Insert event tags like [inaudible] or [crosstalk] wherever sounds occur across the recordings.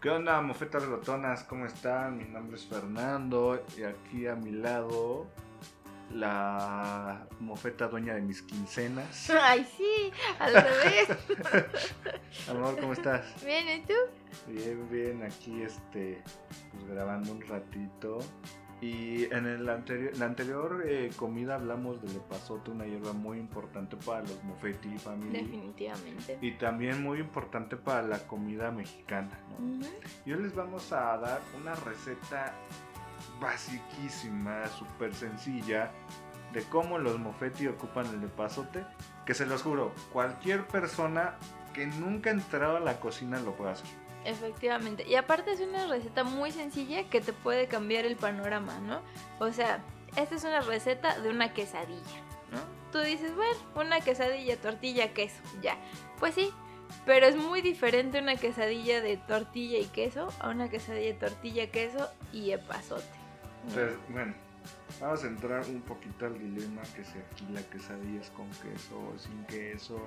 ¿Qué onda, mofetas glotonas? ¿Cómo están? Mi nombre es Fernando y aquí a mi lado la mofeta dueña de mis quincenas. [laughs] Ay, sí, al revés. [laughs] Amor, ¿cómo estás? Bien, ¿y tú? Bien, bien, aquí este, pues grabando un ratito. Y en el anterior, la anterior eh, comida hablamos del epazote, una hierba muy importante para los Mofetti Family. Definitivamente. Y también muy importante para la comida mexicana. ¿no? Y hoy les vamos a dar una receta basiquísima, súper sencilla, de cómo los Mofetti ocupan el epazote. Que se los juro, cualquier persona que nunca ha entrado a la cocina lo puede hacer. Efectivamente. Y aparte es una receta muy sencilla que te puede cambiar el panorama, ¿no? O sea, esta es una receta de una quesadilla, ¿no? Tú dices, bueno, una quesadilla, tortilla, queso, ya. Pues sí, pero es muy diferente una quesadilla de tortilla y queso a una quesadilla de tortilla, queso y epazote. Entonces, bueno, vamos a entrar un poquito al dilema que si aquí la quesadilla es con queso o sin queso.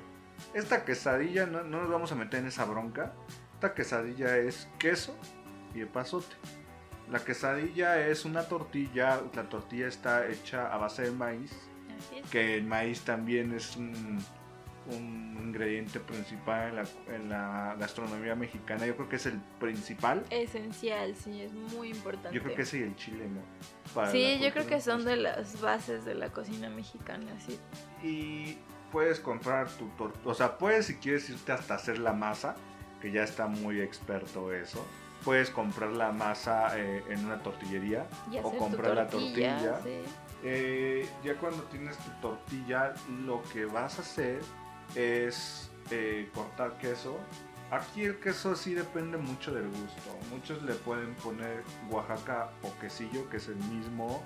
Esta quesadilla, no, no nos vamos a meter en esa bronca. Esta quesadilla es queso y epazote. La quesadilla es una tortilla, la tortilla está hecha a base de maíz, es. que el maíz también es un, un ingrediente principal en la, en la gastronomía mexicana. Yo creo que es el principal. Esencial, sí, es muy importante. Yo creo que y el chile, ¿no? Para Sí, yo creo que son de las bases de la cocina mexicana, sí. Y puedes comprar tu tortilla. O sea, puedes si quieres irte hasta hacer la masa, que ya está muy experto eso. Puedes comprar la masa eh, en una tortillería o comprar la tortilla. sí. Eh, ya cuando tienes tu tortilla, lo que vas a hacer es eh, cortar queso. Aquí el queso sí depende mucho del gusto. Muchos le pueden poner Oaxaca o quesillo, que es el mismo.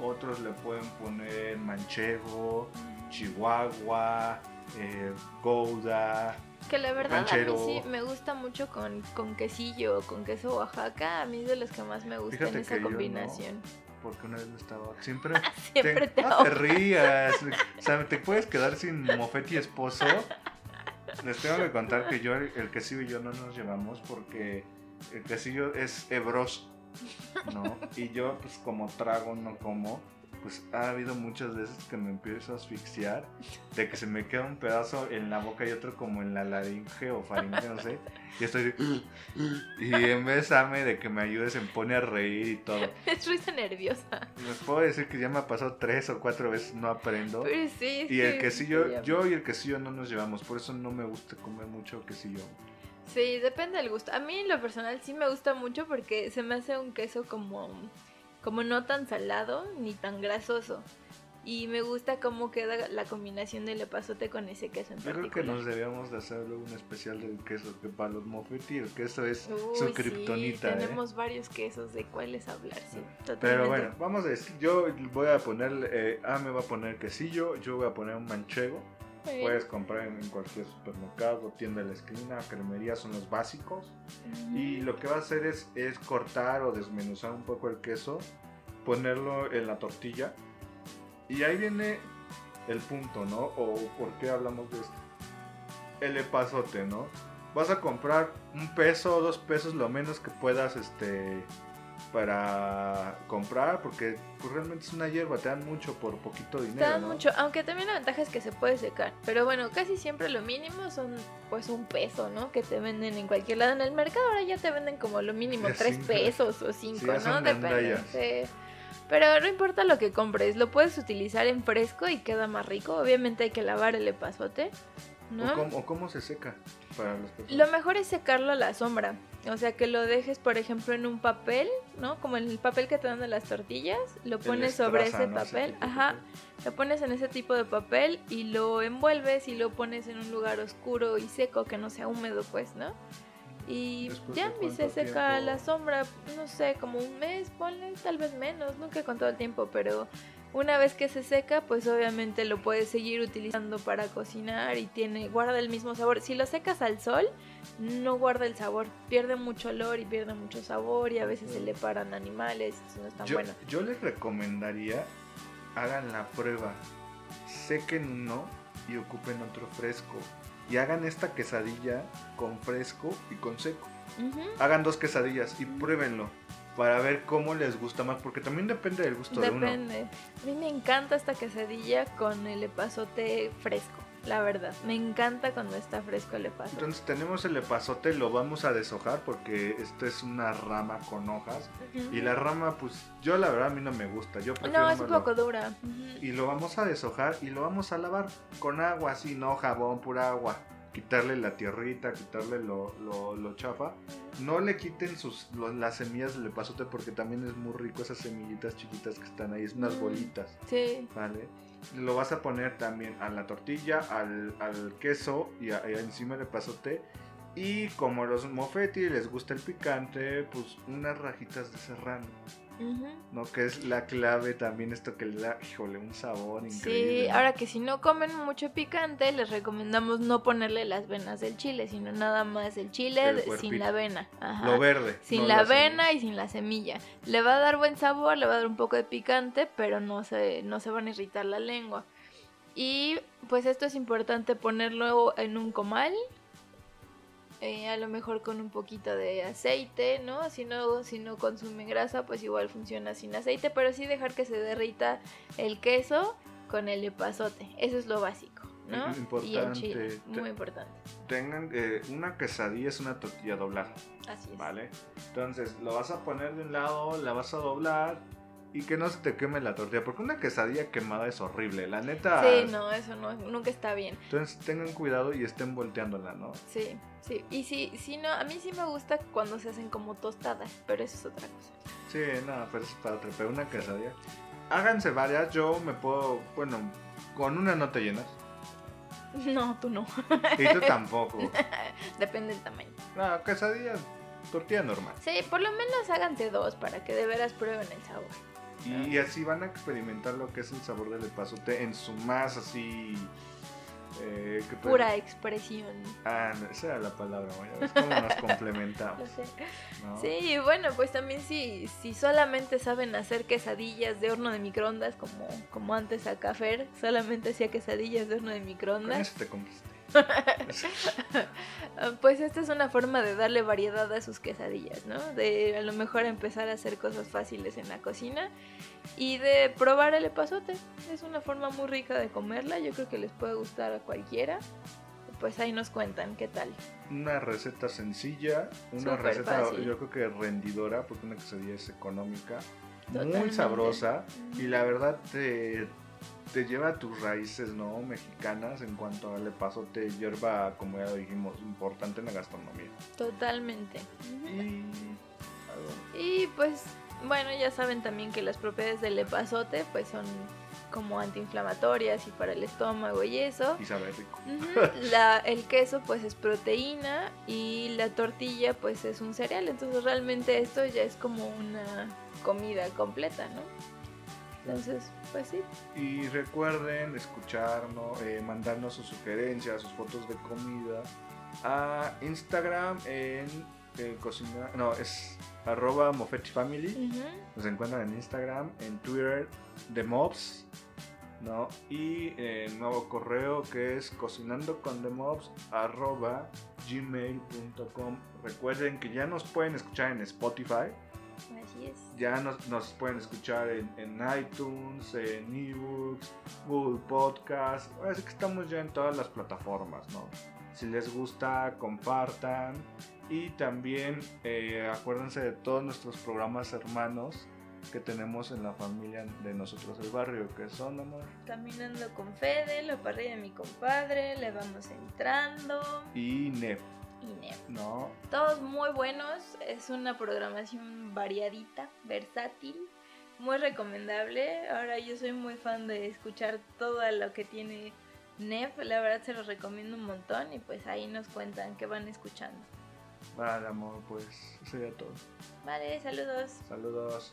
Otros le pueden poner manchego, chihuahua, eh, gouda. Que la verdad ranchero. a mí sí me gusta mucho con, con quesillo con queso Oaxaca. A mí es de los que más me gustan Fíjate esa combinación. Porque una vez me estaba. [laughs] Siempre. Siempre te, no te ahogas. rías. [laughs] O sea, te puedes quedar sin mofeti esposo. Les tengo que contar que yo, el quesillo y yo no nos llevamos porque el quesillo es hebroso, ¿no? Y yo, pues como trago, no como. Pues ha habido muchas veces que me empiezo a asfixiar, de que se me queda un pedazo en la boca y otro como en la laringe o faringe, no sé. Y estoy. Y en vez, Ame, de que me ayude, se me pone a reír y todo. [laughs] Es risa nerviosa. Les puedo decir que ya me ha pasado tres o cuatro veces, no aprendo. Pero sí, Y el sí, quesillo, sí, yo y el quesillo no nos llevamos, por eso no me gusta comer mucho quesillo. Sí, depende del gusto. A mí en lo personal sí me gusta mucho porque se me hace un queso como, como no tan salado ni tan grasoso. Y me gusta cómo queda la combinación del epazote con ese queso en Yo creo que particular. nos debíamos de hacer luego un especial del queso, que para los mofetti el queso es Uy, su sí, kriptonita, ¿eh? tenemos varios quesos de cuáles hablar, sí. Pero totalmente. bueno, vamos a decir, yo voy a poner, eh, ah, me va a poner quesillo, yo voy a poner un manchego. Puedes comprar en cualquier supermercado, tienda de la esquina, cremería, son los básicos. Y lo que va a hacer es, es cortar o desmenuzar un poco el queso, ponerlo en la tortilla. Y ahí viene el punto, ¿no? O por qué hablamos de esto. El epazote, ¿no? Vas a comprar un peso o dos pesos lo menos que puedas, este, para comprar, porque pues, realmente es una hierba, te dan mucho por poquito Te dinero, dan ¿no? mucho, aunque también la ventaja es que se puede secar. Pero bueno, casi siempre lo mínimo son pues un peso, ¿no? Que te venden en cualquier lado. En el mercado ahora ya te venden como lo mínimo tres cinco. pesos o cinco, Sí, ¿no? Depende. Pero no importa lo que compres, lo puedes utilizar en fresco y queda más rico. Obviamente hay que lavar el epazote, ¿no? ¿O, cómo, o cómo se seca para personas? Lo mejor es secarlo a la sombra. O sea, que lo dejes, por ejemplo, en un papel, ¿no? Como en el papel que te dan de las tortillas. Lo pones sobre ese ¿no? papel. Ajá. Lo pones en ese tipo de papel y lo envuelves y lo pones en un lugar oscuro y seco que no sea húmedo, pues, ¿no? Y ¿Después ya, y se seca la sombra, no sé, como un mes, ponle, tal vez menos, nunca con todo el tiempo, pero una vez que se seca, pues obviamente lo puedes seguir utilizando para cocinar y tiene, guarda el mismo sabor. Si lo secas al sol, no guarda el sabor, pierde mucho olor y pierde mucho sabor y a veces se le paran animales, eso no es tan Yo, bueno. yo les recomendaría, hagan la prueba, sequen uno y ocupen otro fresco. Y hagan esta quesadilla con fresco y con seco. Hagan dos quesadillas y pruébenlo para ver cómo les gusta más, porque también depende del gusto de uno. Depende. A mí me encanta esta quesadilla con el epazote fresco, la verdad. Me encanta cuando está fresco el epazote. Entonces tenemos el epazote, lo vamos a deshojar porque esto es una rama con hojas. Y la rama, pues yo la verdad a mí no me gusta. Yo prefiero No, es un poco dura. Y lo vamos a deshojar y lo vamos a lavar con agua, así, no jabón, pura agua. Quitarle la tierrita, quitarle lo, lo, lo chafa. No le quiten sus, lo- las semillas del epazote porque también es muy rico esas semillitas chiquitas que están ahí, es unas Mm. bolitas, Sí. ¿vale? Lo vas a poner también a la tortilla, al, al queso y, a- y encima del epazote. Y como los mofetti les gusta el picante, pues unas rajitas de serrano. ¿No? Que es la clave también esto que le da, híjole, un sabor Sí, increíble. ¿no? ahora que si no comen mucho picante, les recomendamos no ponerle las venas del chile, sino nada más el chile El sin la vena. Ajá. Lo verde. Sin no la avena y sin la semilla. Le va a dar buen sabor, le va a dar un poco de picante, pero no se, no se van a irritar la lengua. Y pues esto es importante ponerlo en un comal. Eh, a lo mejor con un poquito de aceite, ¿no? Si no, si no consume grasa, pues igual funciona sin aceite, pero sí dejar que se derrita el queso con el epazote. Eso es lo básico, ¿no? Y el chile, Importante. muy importante. Tengan, eh, una quesadilla es una tortilla doblada, Así es. ¿vale? Entonces, lo vas a poner de un lado, la vas a doblar y que no se te queme la tortilla, porque una quesadilla quemada es horrible, la neta. Sí, no, eso no, nunca está bien. Entonces, tengan cuidado y estén volteándola, ¿no? Sí, sí. Y sí, sí, no, a mí sí me gusta cuando se hacen como tostadas, pero eso es otra cosa. Sí, no, pero eso es para otra, pero una quesadilla. Háganse varias, yo me puedo, bueno, con una no te llenas. [laughs] No, tú no. Y tú tampoco. [laughs] Depende del tamaño. No, quesadilla, tortilla normal. Sí, por lo menos háganse dos para que de veras prueben el sabor. Y así van a experimentar lo que es el sabor del epazote en su más así. Eh, ¿qué puede- Pura expresión. Ah, no, esa era la palabra. ¿Ves cómo nos complementamos? [laughs] sé. ¿no? Sí, bueno, pues también si, si solamente saben hacer quesadillas de horno de microondas, como, como antes a Café, solamente hacía quesadillas de horno de Con microondas. eso te conquisté. [laughs] Pues esta es una forma de darle variedad a sus quesadillas, ¿no? De a lo mejor empezar a hacer cosas fáciles en la cocina y de probar el epazote. Es una forma muy rica de comerla, yo creo que les puede gustar a cualquiera. Pues ahí nos cuentan qué tal. Una receta sencilla, una receta fácil. yo creo que rendidora, porque una quesadilla es económica, muy sabrosa y la verdad te, te lleva a tus raíces no mexicanas en cuanto al epazote, hierba, como ya lo dijimos, importante en la gastronomía. Totalmente. Y Y pues, bueno, ya saben también que las propiedades del epazote pues son como antiinflamatorias y para el estómago y eso. y sabe rico. [laughs] La, el queso pues es proteína y la tortilla pues es un cereal, entonces realmente esto ya es como una comida completa, ¿no? Entonces, pues sí. Y recuerden escucharnos, eh, mandarnos sus sugerencias, sus fotos de comida a Instagram en eh, cocina, no, es arroba Moffetti Family. Ujú. Nos encuentran en Instagram, en Twitter, The Mobs, ¿no? Y el nuevo correo que es cocinando con mobs arroba gmail.com. Recuerden que ya nos pueden escuchar en Spotify. Así es. Ya nos, nos pueden escuchar en, en iTunes, en eBooks, Google Podcast. Así que estamos ya en todas las plataformas, ¿no? Si les gusta, compartan. Y también eh, acuérdense de todos nuestros programas hermanos que tenemos en la familia de nosotros el barrio, que son, amor, Caminando con Fede, la parrilla de mi compadre, le vamos entrando. y NEP, Y Neo. ¿no? Todos muy buenos, es una programación variadita, versátil, muy recomendable. Ahora yo soy muy fan de escuchar todo lo que tiene NEF, la verdad se los recomiendo un montón y pues ahí nos cuentan qué van escuchando. Vale, amor, pues eso sería todo. Vale, saludos. Saludos.